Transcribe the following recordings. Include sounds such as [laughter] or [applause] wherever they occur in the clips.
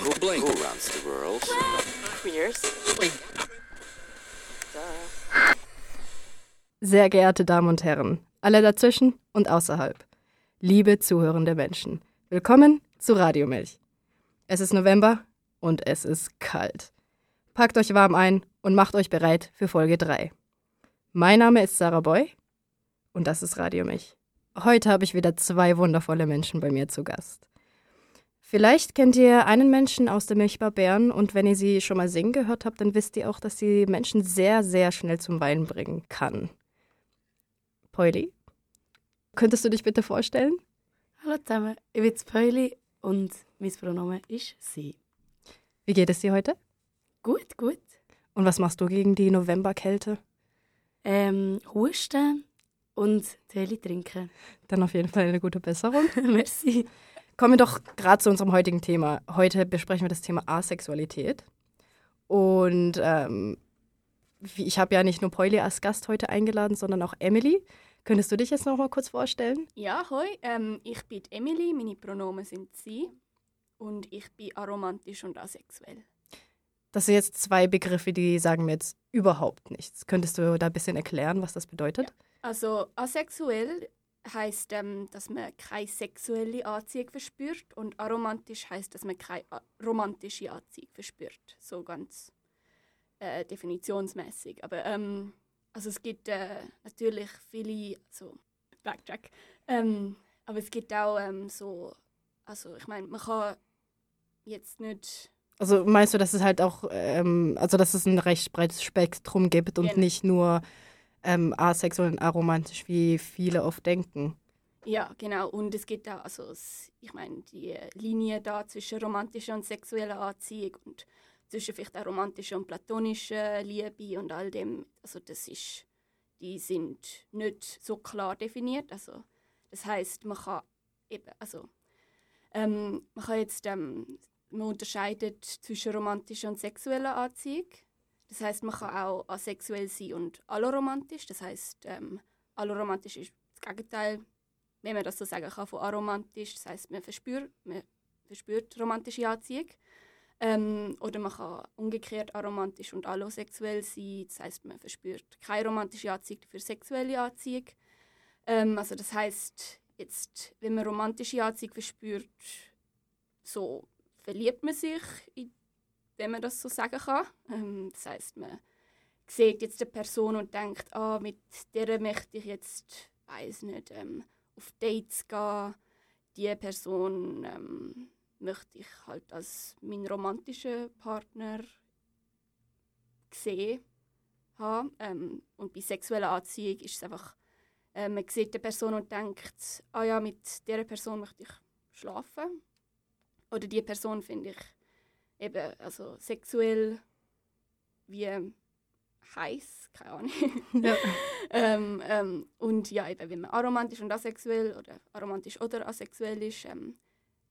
Frank Blink. Who runs the world? Queers. Sehr geehrte Damen und Herren, alle dazwischen und außerhalb, liebe zuhörende Menschen, willkommen zu Radiomilch. Es ist November und es ist kalt. Packt euch warm ein und macht euch bereit für Folge 3. Mein Name ist Sarah Boy und das ist Radiomilch. Heute habe ich wieder zwei wundervolle Menschen bei mir zu Gast. Vielleicht kennt ihr einen Menschen aus der Milchbar Bern und wenn ihr sie schon mal singen gehört habt, dann wisst ihr auch, dass sie Menschen sehr, sehr schnell zum Weinen bringen kann. Pauli, könntest du dich bitte vorstellen? Hallo zusammen, ich bin Pauli und mein Pronomen ist sie. Wie geht es dir heute? Gut, gut. Und was machst du gegen die Novemberkälte? Ähm, husten und Tee trinken. Dann auf jeden Fall eine gute Besserung. [laughs] Merci. Kommen wir doch gerade zu unserem heutigen Thema. Heute besprechen wir das Thema Asexualität. Und ähm, ich habe ja nicht nur Pauli als Gast heute eingeladen, sondern auch Emily. Könntest du dich jetzt noch mal kurz vorstellen? Ja, hoi, ähm, ich bin Emily, meine Pronomen sind sie und ich bin aromantisch und asexuell. Das sind jetzt zwei Begriffe, die sagen mir jetzt überhaupt nichts. Könntest du da ein bisschen erklären, was das bedeutet? Also asexuell heißt, ähm, dass man keine sexuelle Anziehung verspürt und aromantisch heißt, dass man keine romantische Anziehung verspürt. So ganz äh, definitionsmäßig. Aber ähm, also es gibt äh, natürlich viele, so Backtrack. Ähm, aber es gibt auch ähm, so, also ich meine, man kann jetzt nicht Also meinst du, dass es halt auch, ähm, also dass es ein recht breites Spektrum gibt und Genau. nicht nur ähm, asexuell und aromantisch, wie viele oft denken? Ja, genau. Und es gibt auch, also ich meine, die Linie da zwischen romantischer und sexueller Anziehung und zwischen vielleicht auch romantischer und platonischer Liebe und all dem, also das ist, die sind nicht so klar definiert. Also das heißt, man kann eben, also ähm, man kann jetzt, ähm, man unterscheidet zwischen romantischer und sexueller Anziehung. Das heißt, man kann auch asexuell sein und alloromantisch. Das heißt, ähm, alloromantisch ist das Gegenteil wenn man das so sagen kann, von aromantisch. Das heißt, man verspürt, man verspürt romantische Anziehung. Ähm, oder man kann umgekehrt aromantisch und allosexuell sein. Das heißt, man verspürt keine romantische Anziehung für sexuelle Anziehung. Ähm, also das heißt, jetzt, wenn man romantische Anziehung verspürt, so verliebt man sich, in, wenn man das so sagen kann. Ähm, das heißt, man sieht jetzt eine Person und denkt, ah, mit der möchte ich jetzt, weiß nicht, ähm, auf Dates gehen. Die Person ähm, möchte ich halt als meinen romantischen Partner sehen haben. Ähm, und bei sexueller Anziehung ist es einfach, äh, man sieht die Person und denkt, ah ja, mit dieser Person möchte ich schlafen. Oder die Person finde ich eben also sexuell wie heiß, keine Ahnung. [laughs] Ja. [laughs] ähm, ähm, und ja, eben, wenn man aromantisch und asexuell oder aromantisch oder asexuell ist, ähm,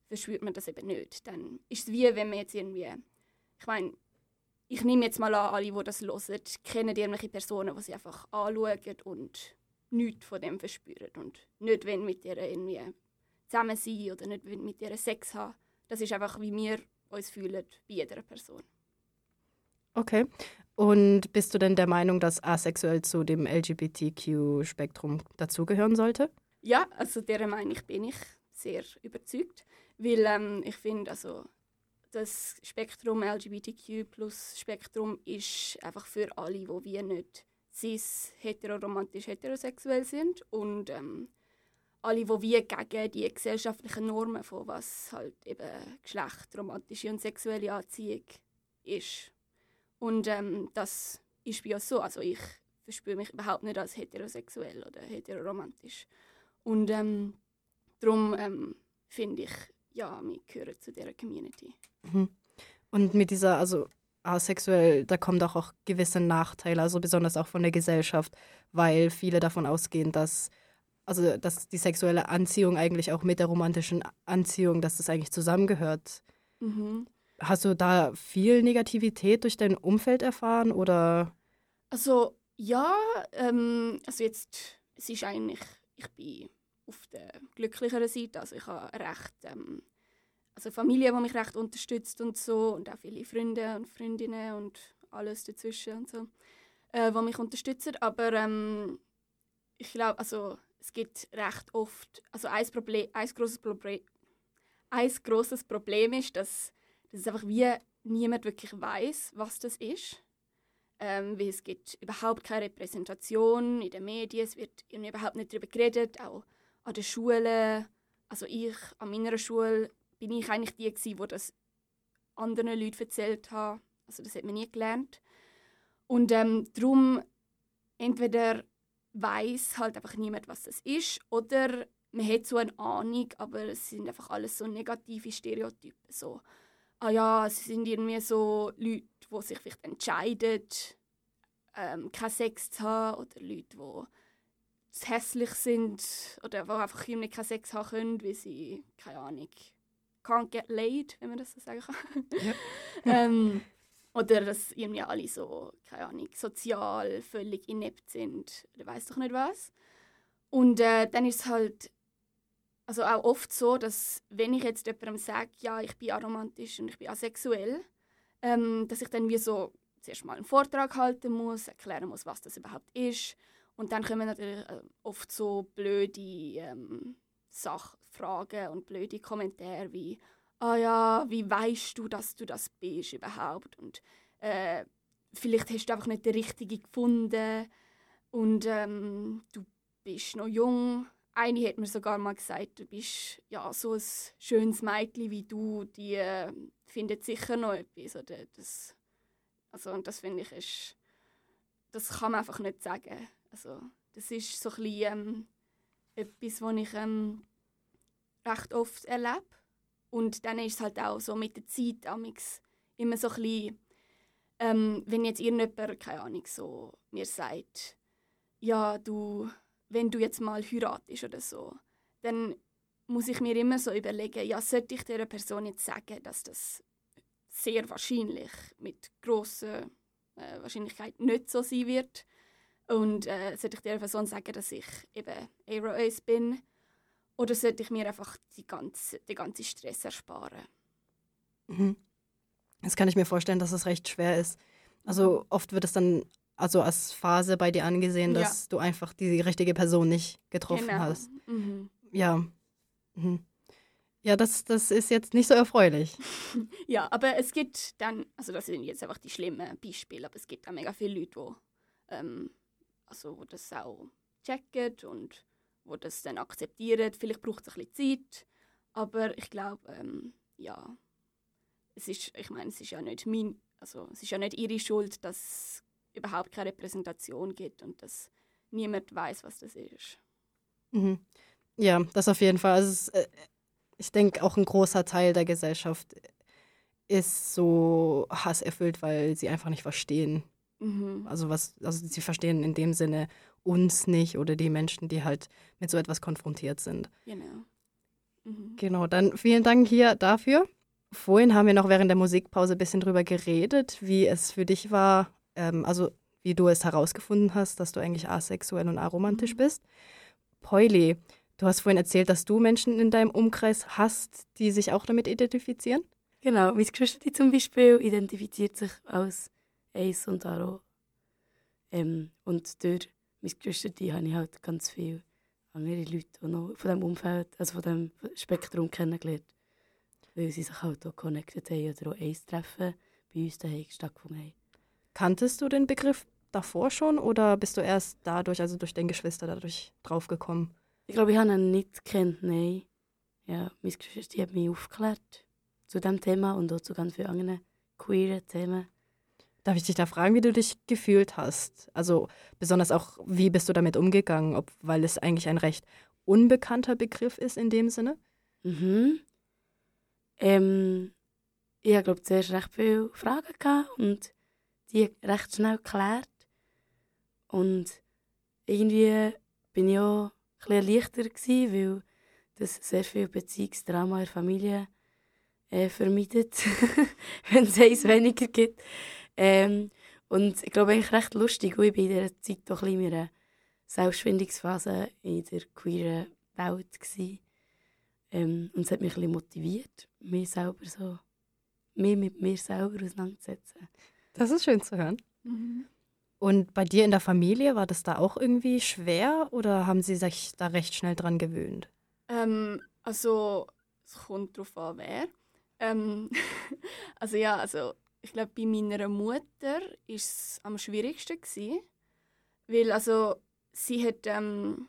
verspürt man das eben nicht. Dann ist es wie, wenn man jetzt irgendwie, ich meine, ich nehme jetzt mal an, alle, die das hören, kennen irgendwelche Personen, die sie einfach anschauen und nichts von dem verspüren und nicht wenn mit ihr irgendwie zusammen sein oder nicht mit ihr Sex haben. Das ist einfach, wie wir uns fühlen bei jeder Person. Okay. Und bist du denn der Meinung, dass asexuell zu dem LGBTQ-Spektrum dazugehören sollte? Ja, also dieser Meinung bin ich sehr überzeugt, weil ähm, ich finde, also das Spektrum LGBTQ plus Spektrum ist einfach für alle, die wir nicht cis, heteroromantisch, heterosexuell sind und ähm, alle, die wir gegen die gesellschaftlichen Normen von was halt eben Geschlecht, romantische und sexuelle Anziehung ist. Und ähm, das ist bei uns so. Also ich verspüre mich überhaupt nicht als heterosexuell oder heteroromantisch. Und ähm, darum ähm, finde ich, ja, wir gehören zu dieser Community. Und mit dieser, also asexuell, da kommen doch auch gewisse Nachteile, also besonders auch von der Gesellschaft, weil viele davon ausgehen, dass, also dass die sexuelle Anziehung eigentlich auch mit der romantischen Anziehung, dass das eigentlich zusammengehört. Mhm. Hast du da viel Negativität durch dein Umfeld erfahren oder? Also ja, ähm, also jetzt, es ist eigentlich, ich bin auf der glücklicheren Seite, also ich habe recht, ähm, also Familie, die mich recht unterstützt und so und auch viele Freunde und Freundinnen und alles dazwischen und so, äh, die mich unterstützen. Aber ähm, ich glaube, also es gibt recht oft, also ein, Problem, ein grosses Problem, ein grosses Problem ist, dass, dass es einfach wie niemand wirklich weiß, was das ist. Ähm, weil es gibt überhaupt keine Repräsentation in den Medien, es wird überhaupt nicht darüber geredet, auch an den Schulen. Also ich, an meiner Schule, bin ich eigentlich die gewesen, die das anderen Leuten erzählt hat. Also das hat man nie gelernt. Und ähm, darum, entweder weiß halt einfach niemand, was das ist, oder man hat so eine Ahnung, aber es sind einfach alles so negative Stereotypen. So, ah ja, es sind irgendwie so Leute, die sich vielleicht entscheiden, ähm, keinen Sex zu haben, oder Leute, die zu hässlich sind, oder die einfach irgendwie keinen Sex haben können, weil sie, keine Ahnung, can't get laid, wenn man das so sagen kann. Ja. [laughs] ähm, oder dass irgendwie alle so, keine Ahnung, sozial völlig inept sind, oder weiß doch nicht was. Und äh, dann ist es halt also auch oft so, dass wenn ich jetzt jemandem sage, ja, ich bin aromantisch und ich bin asexuell, ähm, dass ich dann wie so zuerst mal einen Vortrag halten muss, erklären muss, was das überhaupt ist. Und dann kommen natürlich äh, oft so blöde ähm, Sachfragen und blöde Kommentare wie, ah ja, wie weißt du, dass du das bist überhaupt? Und äh, vielleicht hast du einfach nicht den richtigen gefunden und ähm, du bist noch jung eine hat mir sogar mal gesagt, du bist ja so ein schönes Mädchen wie du, die äh, findet sicher noch etwas. Oder das, also, und das finde ich, ist, das kann man einfach nicht sagen. Also, das ist so ein bisschen, ähm, etwas, was ich ähm, recht oft erlebe. Und dann ist es halt auch so mit der Zeit immer so ein bisschen, ähm, wenn jetzt irgendjemand, keine Ahnung, so mir sagt, ja, du wenn du jetzt mal heiratest oder so, dann muss ich mir immer so überlegen, ja, sollte ich dieser Person jetzt sagen, dass das sehr wahrscheinlich mit großer äh, Wahrscheinlichkeit nicht so sein wird. Und äh, sollte ich dieser Person sagen, dass ich eben Aero-Ace bin? Oder sollte ich mir einfach die ganze, den ganzen Stress ersparen? Mhm. Das kann ich mir vorstellen, dass es recht schwer ist. Also oft wird es dann also als Phase bei dir angesehen, dass ja. du einfach die richtige Person nicht getroffen genau. hast. Mhm. Ja. Mhm. Ja, das, das ist jetzt nicht so erfreulich. [laughs] ja, aber es gibt dann, also das sind jetzt einfach die schlimmen Beispiele, aber es gibt auch mega viele Leute, wo, ähm, also, wo das auch checken und wo das dann akzeptieren. Vielleicht braucht es ein bisschen Zeit, aber ich glaube, ähm, ja, es ist, ich meine, es ist ja nicht mein, also es ist ja nicht ihre Schuld, dass überhaupt keine Repräsentation gibt und dass niemand weiß, was das ist. Mhm. Ja, das auf jeden Fall. Also es, äh, ich denke, auch ein großer Teil der Gesellschaft ist so hasserfüllt, weil sie einfach nicht verstehen. Mhm. Also was, also sie verstehen in dem Sinne uns nicht oder die Menschen, die halt mit so etwas konfrontiert sind. Genau. Mhm. Genau, dann vielen Dank hier dafür. Vorhin haben wir noch während der Musikpause ein bisschen drüber geredet, wie es für dich war, ähm, also wie du es herausgefunden hast, dass du eigentlich asexuell und aromantisch mhm. bist. Pauli, du hast vorhin erzählt, dass du Menschen in deinem Umkreis hast, die sich auch damit identifizieren? Genau, meine Geschwister zum Beispiel identifiziert sich als Ace und Aro. Ähm, und durch meine Geschwister habe ich halt ganz viele andere Leute die noch von diesem Umfeld, also von diesem Spektrum kennengelernt. Weil sie sich halt auch connected haben oder auch Ace-Treffen bei uns daheim stattgefunden haben. Kanntest du den Begriff davor schon oder bist du erst dadurch, also durch deine Geschwister, dadurch draufgekommen? Ich glaube, ich habe ihn nicht gekannt, nein. Ja, meine Geschwister haben mich aufgeklärt zu diesem Thema und auch zu ganz vielen anderen queeren Themen. Darf ich dich da fragen, wie du dich gefühlt hast? Also besonders auch, wie bist du damit umgegangen, ob, weil es eigentlich ein recht unbekannter Begriff ist in dem Sinne? Mhm. Ähm, ich glaube zuerst recht viele Fragen gehabt und die recht schnell geklärt. Und irgendwie bin ich auch ein erleichtert gewesen, weil das sehr viel Beziehungsdrama in der Familie äh, vermeidet, [laughs] wenn es eins weniger gibt. Ähm, und ich glaube, eigentlich recht lustig, weil ich bei dieser Zeit doch ein in einer Selbstfindungsphase in der queeren Welt war. Ähm, und es hat mich ein bisschen motiviert, mich selber so, mehr mit mir selber auseinanderzusetzen. Das ist schön zu hören. Mhm. Und bei dir in der Familie, war das da auch irgendwie schwer oder haben sie sich da recht schnell dran gewöhnt? Ähm, also, es kommt darauf an, wer. Ähm, [laughs] also ja, also ich glaube, bei meiner Mutter war es am schwierigsten. Gewesen, weil also, sie hat, ähm,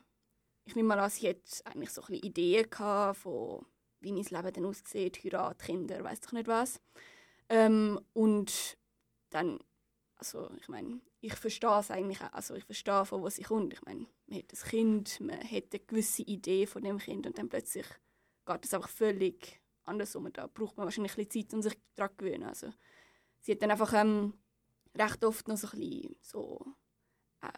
ich nehme mal an, sie hat eigentlich so ein Ideen gehabt von, wie mein Leben dann aussieht, Heirat, Kinder, weiß doch nicht was. Ähm, und dann, also ich meine, ich verstehe es eigentlich auch, also ich verstehe, von wo sie kommt. Ich meine, man hat ein Kind, man hat eine gewisse Idee von dem Kind und dann plötzlich geht es einfach völlig andersrum. Da braucht man wahrscheinlich ein bisschen Zeit, um sich daran zu gewöhnen. Also, sie hat dann einfach ähm, recht oft noch so ein bisschen so äh,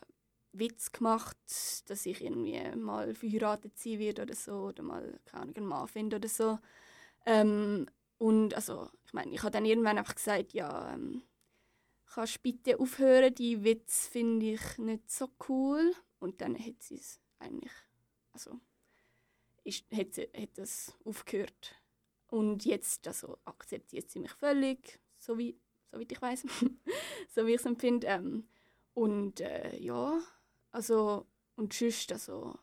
Witz gemacht, dass ich irgendwie mal verheiratet sein werde oder so oder mal keine Ahnung, einen Mann finde oder so. Ähm, und also, ich meine, ich habe dann irgendwann einfach gesagt, ja, ähm, kannst bitte aufhören, die Witz finde ich nicht so cool. Und dann hat sie es eigentlich, also, ist, hat, hat das aufgehört. Und jetzt also, akzeptiert sie mich völlig, so wie, [laughs] so wie ich weiß, so wie ich es empfinde. Ähm, und äh, ja, also, und sonst, also,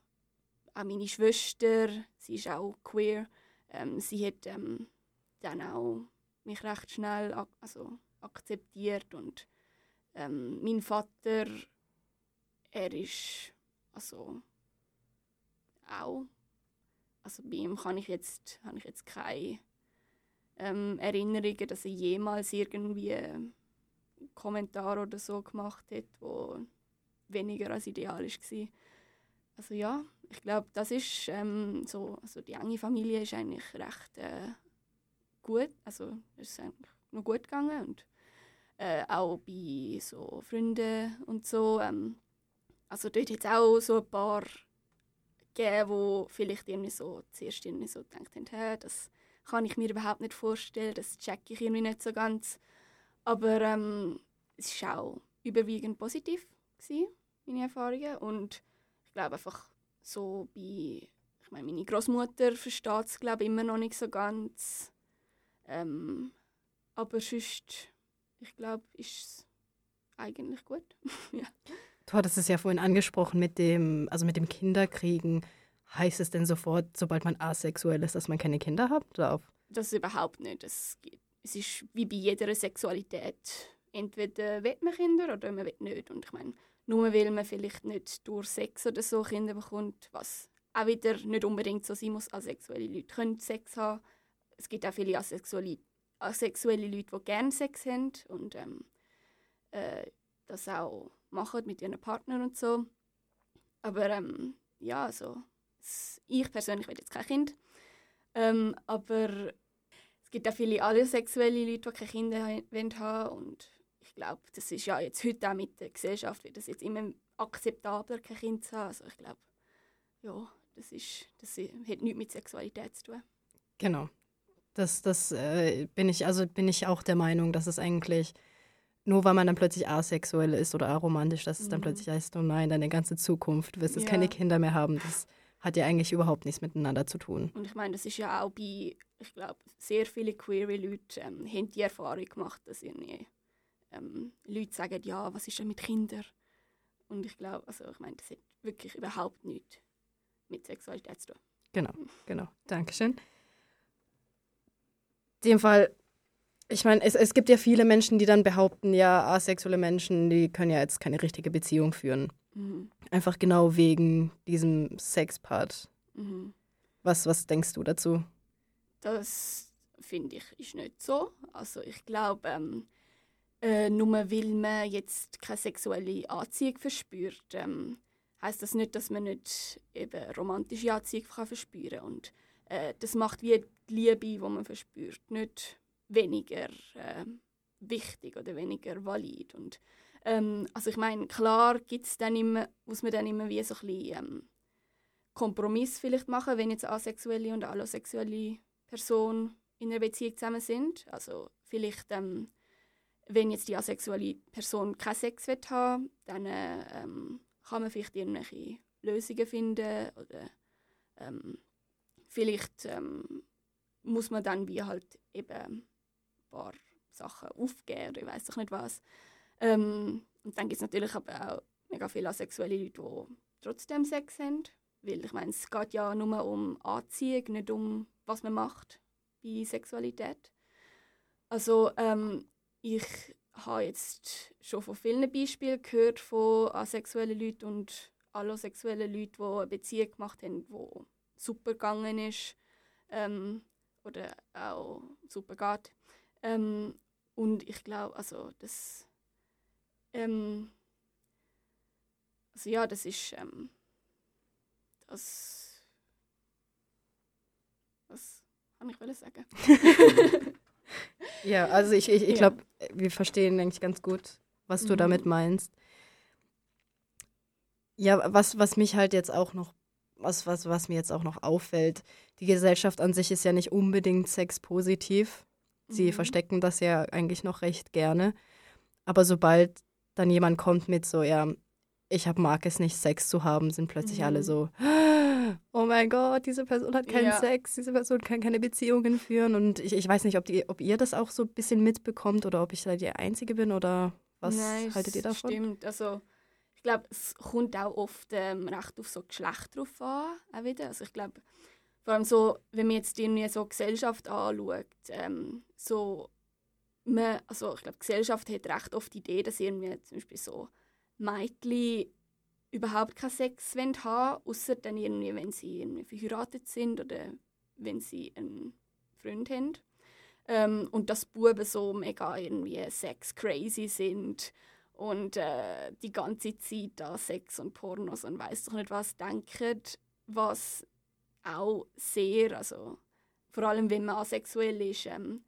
auch meine Schwester, sie ist auch queer, ähm, sie hat ähm, dann auch mich recht schnell ak also, akzeptiert und ähm, mein Vater, er ist also auch, also bei ihm kann ich jetzt, habe ich jetzt keine ähm, Erinnerungen, dass er jemals irgendwie einen Kommentar oder so gemacht hat, wo weniger als idealisch war. Also ja, ich glaube, das ist ähm, so, also die enge Familie ist eigentlich recht äh, gut, also ist eigentlich noch gut gegangen und äh, auch bei so Freunden und so. Ähm, also dort hat es auch so ein paar gegeben, wo vielleicht irgendwie so zuerst irgendwie so gedacht haben, hey, das kann ich mir überhaupt nicht vorstellen, das check ich irgendwie nicht so ganz. Aber ähm, es war auch überwiegend positiv, gewesen, meine Erfahrungen. Und ich glaube einfach so bei, ich meine, meine Großmutter versteht es glaube immer noch nicht so ganz. Ähm, aber sonst, ich glaube, ist es eigentlich gut. [laughs] ja. Du hattest es ja vorhin angesprochen mit dem, also mit dem Kinderkriegen. Heißt es denn sofort, sobald man asexuell ist, dass man keine Kinder haben darf? Das überhaupt nicht. Es, es ist wie bei jeder Sexualität. Entweder will man Kinder oder man will nicht. Und ich meine, nur weil man vielleicht nicht durch Sex oder so Kinder bekommt, was auch wieder nicht unbedingt so sein muss, asexuelle Leute können Sex haben. Es gibt auch viele asexuelle, asexuelle Leute, die gerne Sex haben und ähm, äh, das auch machen mit ihren Partnern und so. Aber ähm, ja, also ich persönlich will jetzt kein Kind. Ähm, aber es gibt auch viele asexuelle Leute, die keine Kinder haben wollen. Und ich glaube, das ist ja jetzt heute auch mit der Gesellschaft, wird das jetzt immer akzeptabler, kein Kind zu haben. Also ich glaube, ja, das, ist, das hat nichts mit Sexualität zu tun. Genau. Das, das äh, bin ich, also bin ich auch der Meinung, dass es eigentlich nur weil man dann plötzlich asexuell ist oder aromantisch, dass es dann Mhm. plötzlich heißt, oh nein, deine ganze Zukunft, du wirst jetzt keine. Kinder mehr haben. Das hat ja eigentlich überhaupt nichts miteinander zu tun. Und ich meine, das ist ja auch bei, ich glaube, sehr viele queere Leute ähm, haben die Erfahrung gemacht, dass irgendwie ähm, Leute sagen, ja, was ist denn mit Kindern? Und ich glaube, also ich meine, das hat wirklich überhaupt nichts mit Sexualität zu tun. Genau, genau. Dankeschön. In dem Fall, ich meine, es, es gibt ja viele Menschen, die dann behaupten, ja, asexuelle Menschen, die können ja jetzt keine richtige Beziehung führen. Mhm. Einfach genau wegen diesem Sexpart. Mhm. Was, was denkst du dazu? Das finde ich ist nicht so. Also ich glaube, ähm, äh, nur weil man jetzt keine sexuelle Anziehung verspürt, ähm, heißt das nicht, dass man nicht eben romantische Anziehung kann verspüren und äh, das macht wie die Liebe, die man verspürt, nicht weniger äh, wichtig oder weniger valid. Und, ähm, also ich meine, klar gibt's dann immer, muss man dann immer wie so ein bisschen ähm, Kompromiss vielleicht machen, wenn jetzt asexuelle und allosexuelle Person in einer Beziehung zusammen sind. Also vielleicht, ähm, wenn jetzt die asexuelle Person keinen Sex will haben dann äh, ähm, kann man vielleicht irgendwelche Lösungen finden oder ähm, vielleicht ähm, muss man dann wie halt eben ein paar Sachen aufgeben oder ich weiß doch nicht was. Ähm, und dann gibt es natürlich aber auch mega viele asexuelle Leute, die trotzdem Sex haben. Weil ich meine, es geht ja nur um Anziehung, nicht um was man macht bei Sexualität. Also ähm, ich habe jetzt schon von vielen Beispielen gehört von asexuellen Leuten und allosexuellen Leuten, die eine Beziehung gemacht haben, die super gegangen ist ähm, oder auch super geht. Ähm, und ich glaube, also das ähm, also ja, das ist ähm, das was kann ich sagen? [laughs] ja, also ich, ich, ich glaube, wir verstehen eigentlich ganz gut, was du mhm. damit meinst. Ja, was, was mich halt jetzt auch noch, was, was, was mir jetzt auch noch auffällt, die Gesellschaft an sich ist ja nicht unbedingt sexpositiv. Sie mhm. verstecken das ja eigentlich noch recht gerne. Aber sobald dann jemand kommt mit so, ja, ich hab, mag es nicht, Sex zu haben, sind plötzlich mhm. alle so, [gasps] oh mein Gott, diese Person hat keinen ja. Sex, diese Person kann keine Beziehungen führen. Und ich, ich weiß nicht, ob, die, ob ihr das auch so ein bisschen mitbekommt oder ob ich da die Einzige bin oder was Nein, haltet ihr davon? Stimmt, also ich glaube, es kommt auch oft ähm, recht auf so Geschlecht drauf an, auch wieder. Also ich glaube, vor allem so, wenn man jetzt irgendwie so Gesellschaft anschaut, ähm, so, man, also ich glaube, die Gesellschaft hat recht oft die Idee, dass irgendwie zum Beispiel so Mädchen überhaupt keinen Sex haben wollen, außer dann irgendwie, wenn sie irgendwie verheiratet sind oder wenn sie einen Freund haben. Ähm, und dass Buben so mega irgendwie Sex crazy sind und äh, die ganze Zeit an Sex und Pornos und weiß doch nicht was denken, was auch sehr, also vor allem wenn man asexuell ist, ähm,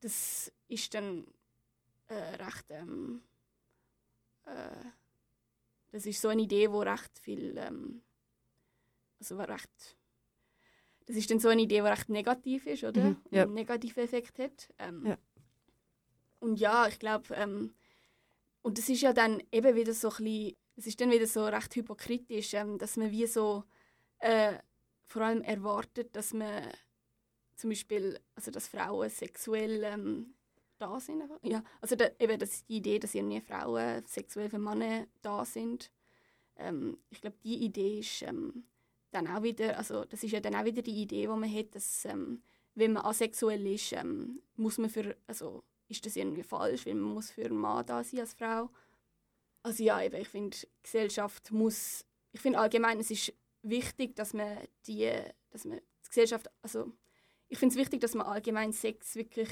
das ist dann äh, recht ähm, äh, das ist so eine Idee, wo recht viel, ähm, also recht, das ist dann so eine Idee, die recht negativ ist, oder? Mhm, ja. Einen negativen Effekt hat. Ähm, ja. Und ja, ich glaube, ähm, und das ist ja dann eben wieder so ein bisschen, es ist dann wieder so recht hypokritisch, ähm, dass man wie so äh, vor allem erwartet, dass man zum Beispiel, also dass Frauen sexuell ähm, da sind. Ja, also da, eben das ist die Idee, dass irgendwie Frauen sexuell für Männer da sind. Ähm, ich glaube, die Idee ist ähm, dann auch wieder, also das ist ja dann auch wieder die Idee, die man hat, dass ähm, wenn man asexuell ist, ähm, muss man für, also ist das irgendwie falsch, weil man muss für einen Mann da sein als Frau. Also ja, eben, ich finde, Gesellschaft muss, ich finde allgemein, es ist wichtig, dass man die, dass man die Gesellschaft, also ich finde es wichtig, dass man allgemein Sex wirklich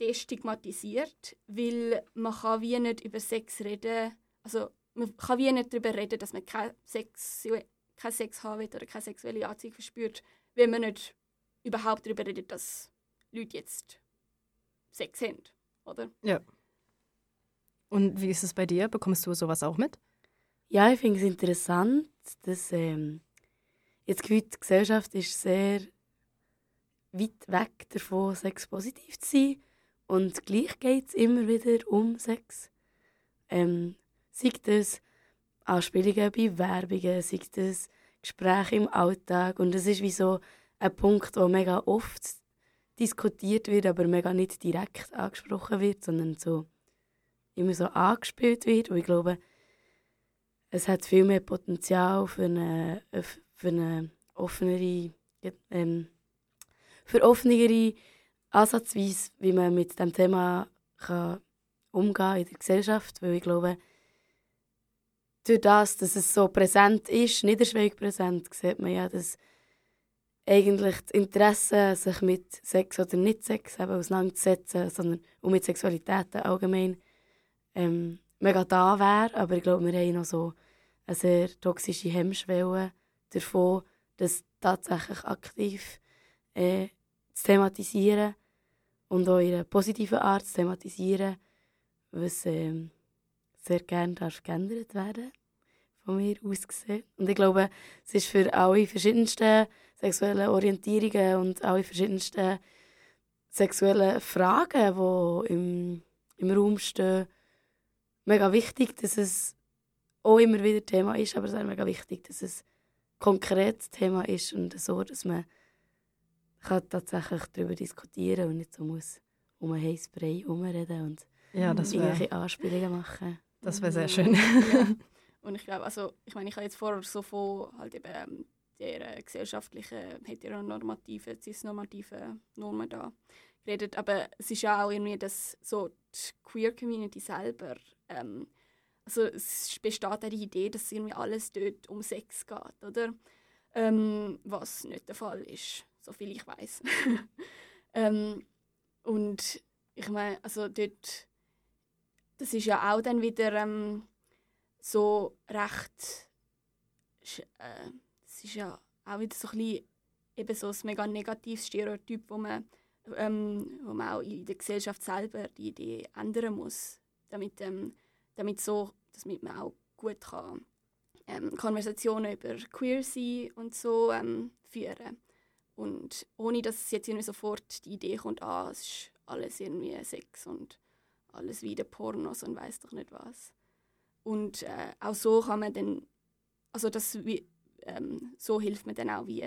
destigmatisiert, weil man kann wie nicht über Sex reden, also man kann wie nicht darüber reden, dass man keinen Sex, Sex haben will oder keine sexuelle Anziehung verspürt, wenn man nicht überhaupt darüber redet, dass Leute jetzt Sex haben, oder? Ja. Und wie ist es bei dir? Bekommst du sowas auch mit? Ja, ich finde es interessant, dass ähm, jetzt die Gesellschaft ist sehr weit weg davon, sexpositiv zu sein. Und gleich geht es immer wieder um Sex. Ähm, sei das Anspielungen bei Werbungen, sei das Gespräche im Alltag. Und das ist wie so ein Punkt, der mega oft diskutiert wird, aber mega nicht direkt angesprochen wird, sondern so immer so angespielt wird. Und ich glaube, es hat viel mehr Potenzial für eine, für eine offenere, ähm, für offenere Ansatzweise, wie man mit dem Thema kann umgehen in der Gesellschaft, weil ich glaube, durch das, dass es so präsent ist, niederschwellig präsent, sieht man ja, dass eigentlich das Interesse, sich mit Sex oder nicht Sex eben auseinanderzusetzen, sondern und mit Sexualität allgemein ähm, mega da wäre. Aber ich glaube, wir haben noch so eine sehr toxische Hemmschwelle davon, das tatsächlich aktiv äh, zu thematisieren und auch in einer positiven Art zu thematisieren, was ähm, sehr gerne darf geändert werden von mir aus gesehen. Und ich glaube, es ist für alle verschiedensten sexuellen Orientierungen und alle verschiedensten sexuellen Fragen, die im, im Raum stehen, mega wichtig, dass es auch immer wieder Thema ist, aber es ist auch mega wichtig, dass es konkret Thema ist und so, dass man kann tatsächlich darüber diskutieren und nicht so muss um einen heißen Brei herumreden und Ja, das irgendwelche wäre Anspielungen machen. das wär sehr Mhm. schön. Ja. [laughs] Und ich glaube, also, ich meine, ich habe jetzt vorher so von halt eben ähm, der äh, gesellschaftlichen, heteronormativen, cisnormativen Normen da geredet. Aber es ist ja auch irgendwie, dass so die Queer-Community selber, ähm, also es besteht auch die Idee, dass irgendwie alles dort um Sex geht, oder? Ähm, was nicht der Fall ist, soviel ich weiß. [laughs] ähm, und ich meine, also dort, das ist ja auch dann wieder ähm, so recht, äh, es ist ja auch wieder so ein bisschen eben so ein mega negatives Stereotyp, wo man, ähm, wo man auch in der Gesellschaft selber die Idee ändern muss, damit, ähm, damit, so, damit man auch gut kann, ähm, Konversationen über Queer sein und so ähm, führen und ohne dass es jetzt irgendwie sofort die Idee kommt, ah, es ist alles irgendwie Sex und alles wieder Pornos und weiß doch nicht was. Und äh, auch so kann man dann, also das wie, ähm, so hilft man dann auch wie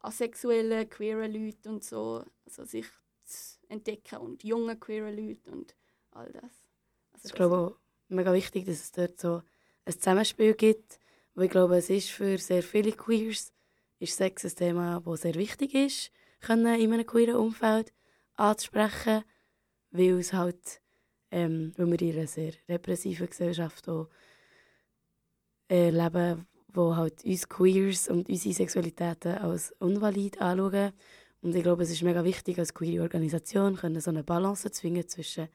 asexuellen, queeren Leuten und so, also sich zu entdecken und jungen queeren Leuten und all das. Also Ich glaube auch mega wichtig, dass es dort so ein Zusammenspiel gibt. Weil ich glaube, es ist für sehr viele Queers ist Sex ein Thema, das sehr wichtig ist, können in einem queeren Umfeld anzusprechen, weil es halt, ähm, weil wir in einer sehr repressiven Gesellschaft leben, wo halt uns Queers und unsere Sexualitäten als unvalid anschauen. Und ich glaube, es ist mega wichtig, als queere Organisation können so eine Balance zu finden zwischen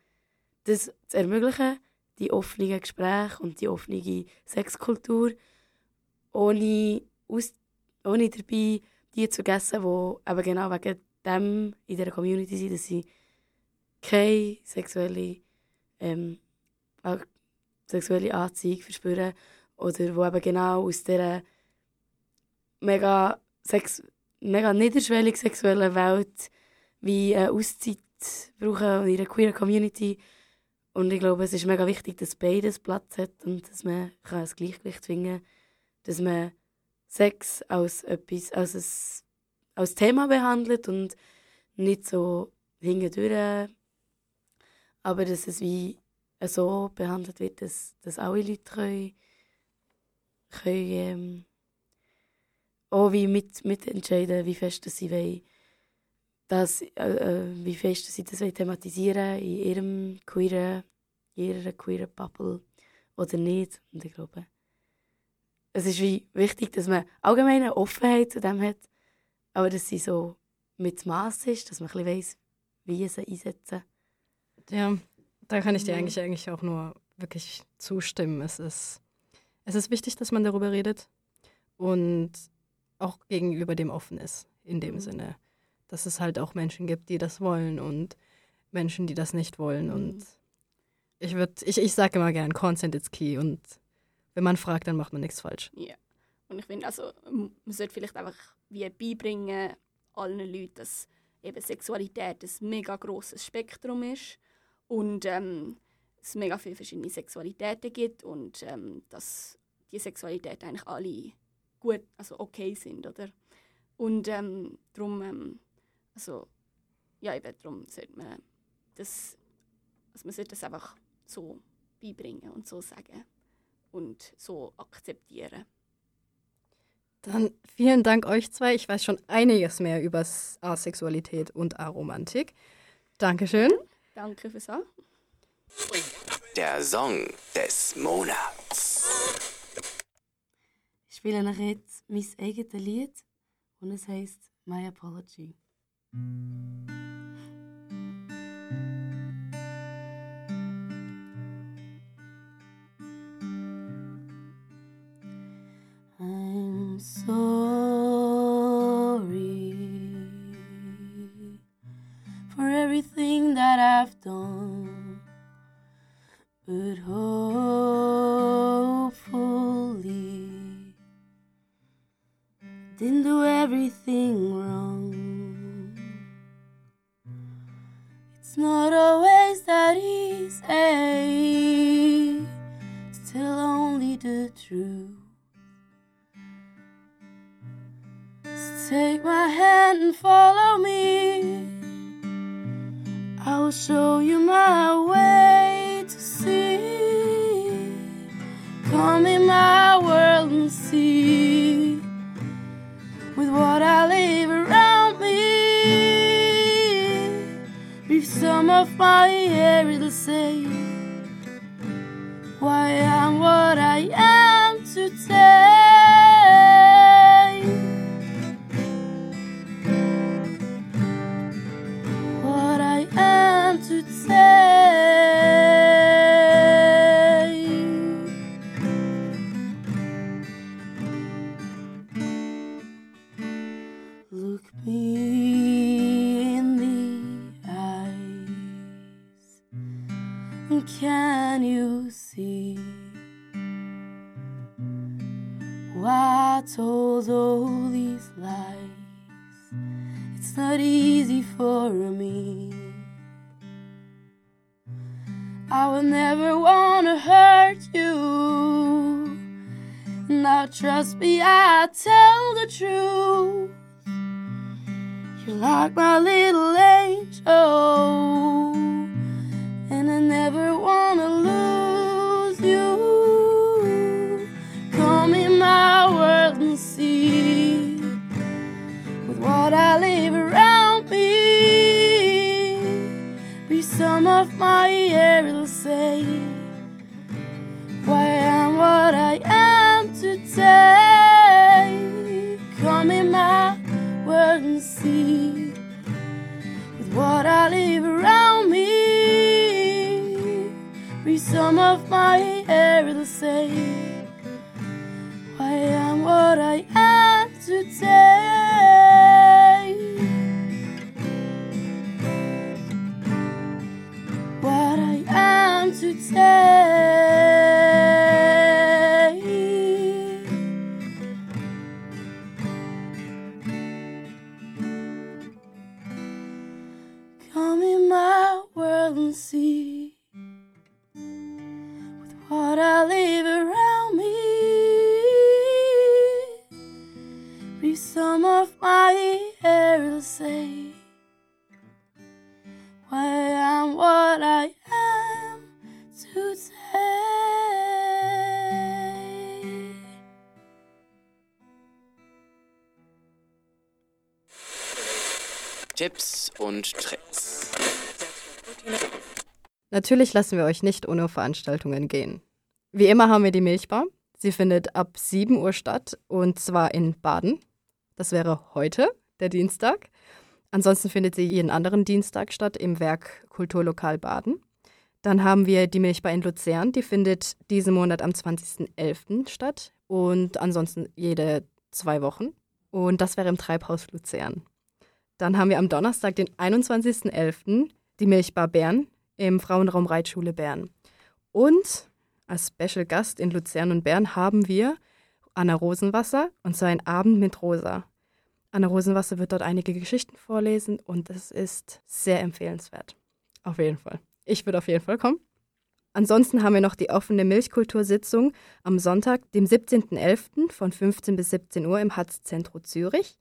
das zu ermöglichen, die offenen Gespräche und die offene Sexkultur, ohne, aus, ohne dabei die zu vergessen, die eben genau wegen dem in dieser Community sind, dass sie keine sexuelle, ähm, sexuelle Anziehung verspüren oder wo eben genau aus dieser mega, sex mega niederschwellig sexuellen Welt wie eine Auszeit brauchen in einer queeren Community und ich glaube, es ist mega wichtig, dass beides Platz hat und dass man ein Gleichgewicht finden kann. Dass man Sex als etwas, als, ein, als Thema behandelt und nicht so hingedurch. Aber dass es wie so behandelt wird, dass, dass alle Leute können, können ähm, auch wie mit, mitentscheiden, wie fest sie wollen, dass, äh, äh, wie fest sie das thematisieren in ihrem queeren, in ihrer queeren Bubble oder nicht. Und ich glaube, es ist wie wichtig, dass man allgemein eine Offenheit zu dem hat, aber dass sie so mit Maß ist, dass man ein bisschen weiss, wie sie einsetzen. Ja, da kann ich dir eigentlich, eigentlich auch nur wirklich zustimmen. Es ist, es ist wichtig, dass man darüber redet und auch gegenüber dem offen ist, in dem Mhm. Sinne, dass es halt auch Menschen gibt, die das wollen und Menschen, die das nicht wollen. Mhm. Und ich würde, ich, ich sage immer gern, Consent is key und wenn man fragt, dann macht man nichts falsch. Ja. Und ich finde, also, man sollte vielleicht einfach wie beibringen, allen Leuten, dass eben Sexualität ein mega grosses Spektrum ist und ähm, es mega viele verschiedene Sexualitäten gibt und ähm, dass die Sexualität eigentlich alle gut, also okay sind, oder? Und ähm, darum, ähm, also, ja, eben darum sollte man das, also man sollte das einfach so beibringen und so sagen und so akzeptieren. Dann vielen Dank euch zwei. Ich weiß schon einiges mehr über Asexualität und Aromantik. Dankeschön. Danke fürs An. Der Song des Monats. Ich spiele euch jetzt mein eigenes Lied und es heißt My Apology. have done. Today. Of my air, it'll say why I'm what I am today. Come in my world and see with what I live around me. Be some of my air, it'll say what I live around me. Breathe some of my air, say Natürlich lassen wir euch nicht ohne Veranstaltungen gehen. Wie immer haben wir die Milchbar. Sie findet ab 7 Uhr statt und zwar in Baden. Das wäre heute, der Dienstag. Ansonsten findet sie jeden anderen Dienstag statt im Werk Kulturlokal Baden. Dann haben wir die Milchbar in Luzern, die findet diesen Monat am 20.11. statt und ansonsten jede zwei Wochen. Und das wäre im Treibhaus Luzern. Dann haben wir am Donnerstag, den 21.11., die Milchbar Bern im Frauenraum Reitschule Bern. Und als Special Gast in Luzern und Bern haben wir Anna Rosenwasser und zwar ein Abend mit Rosa. Anna Rosenwasser wird dort einige Geschichten vorlesen und es ist sehr empfehlenswert. Auf jeden Fall. Ich würde auf jeden Fall kommen. Ansonsten haben wir noch die offene Milchkultursitzung am Sonntag, dem 17.11. von 15 bis 17 Uhr im Hatz-Zentrum Zürich.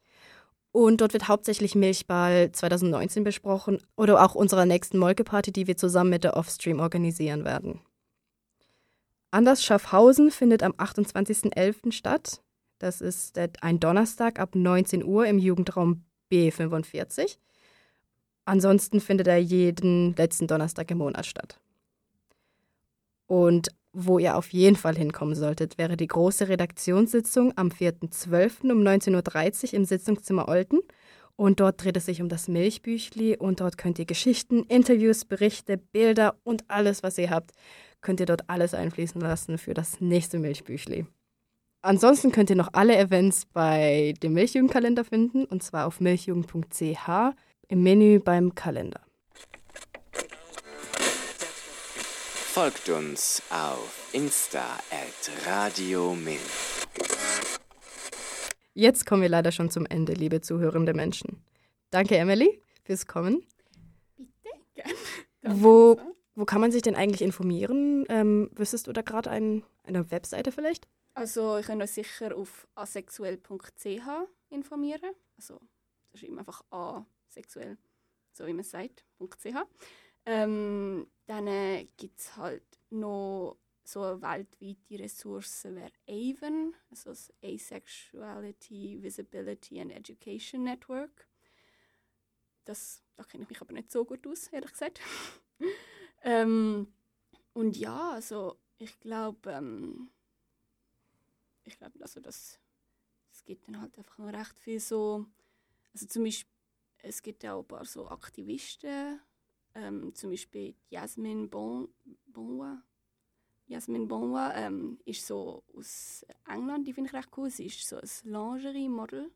Und dort wird hauptsächlich Milchball 2019 besprochen oder auch unserer nächsten Molkeparty, die wir zusammen mit der Offstream organisieren werden. Anders Schaffhausen findet am 28.11. statt. Das ist ein Donnerstag ab 19 Uhr im Jugendraum B45. Ansonsten findet er jeden letzten Donnerstag im Monat statt. Und wo ihr auf jeden Fall hinkommen solltet, wäre die große Redaktionssitzung am 4.12. um 19.30 Uhr im Sitzungszimmer Olten. Und dort dreht es sich um das Milchbüchli und dort könnt ihr Geschichten, Interviews, Berichte, Bilder und alles, was ihr habt, könnt ihr dort alles einfließen lassen für das nächste Milchbüchli. Ansonsten könnt ihr noch alle Events bei dem Milchjugendkalender finden und zwar auf milchjugend.ch im Menü beim Kalender. Folgt uns auf Insta at Radio Milch. Jetzt kommen wir leider schon zum Ende, liebe zuhörende Menschen. Danke, Emily, fürs Kommen. Gerne. Wo, wo kann man sich denn eigentlich informieren? Ähm, wüsstest du da gerade ein, eine Webseite vielleicht? Also, ich kann euch sicher auf asexuell.ch informieren. also das ist eben einfach asexuell, so wie man es sagt, .ch. Ähm, dann äh, gibt es halt noch so eine weltweite Ressource wäre AVEN, also das Asexuality, Visibility and Education Network. Das, da kenne ich mich aber nicht so gut aus, ehrlich gesagt. [laughs] ähm, und ja, also ich glaube, ähm, ich glaube, also das, das gibt dann halt einfach noch recht viel so, also zum Beispiel, es gibt ja auch ein paar so Aktivisten, ähm, zum Beispiel Jasmine bon, Bonwa. Jasmine Bonwa ähm, ist so aus England, die finde ich recht cool. Sie ist so ein Lingerie-Model,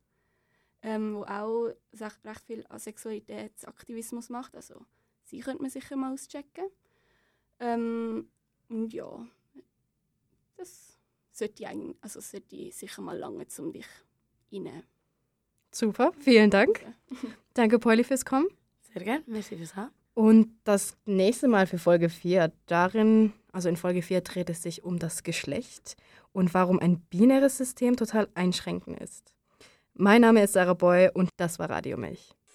ähm, wo auch recht viel Sexualitätsaktivismus macht. Also sie könnte man sicher mal auschecken. Ähm, und ja, das sollte, eigentlich, also sollte sicher mal lange, um dich rein. Super, vielen Dank. Danke, Polly, fürs Kommen. Sehr gerne, merci fürs Haben. Und das nächste Mal für Folge 4, darin, also in Folge 4 dreht es sich um das Geschlecht und warum ein binäres System total einschränkend ist. Mein Name ist Sarah Boy und das war Radio Milch.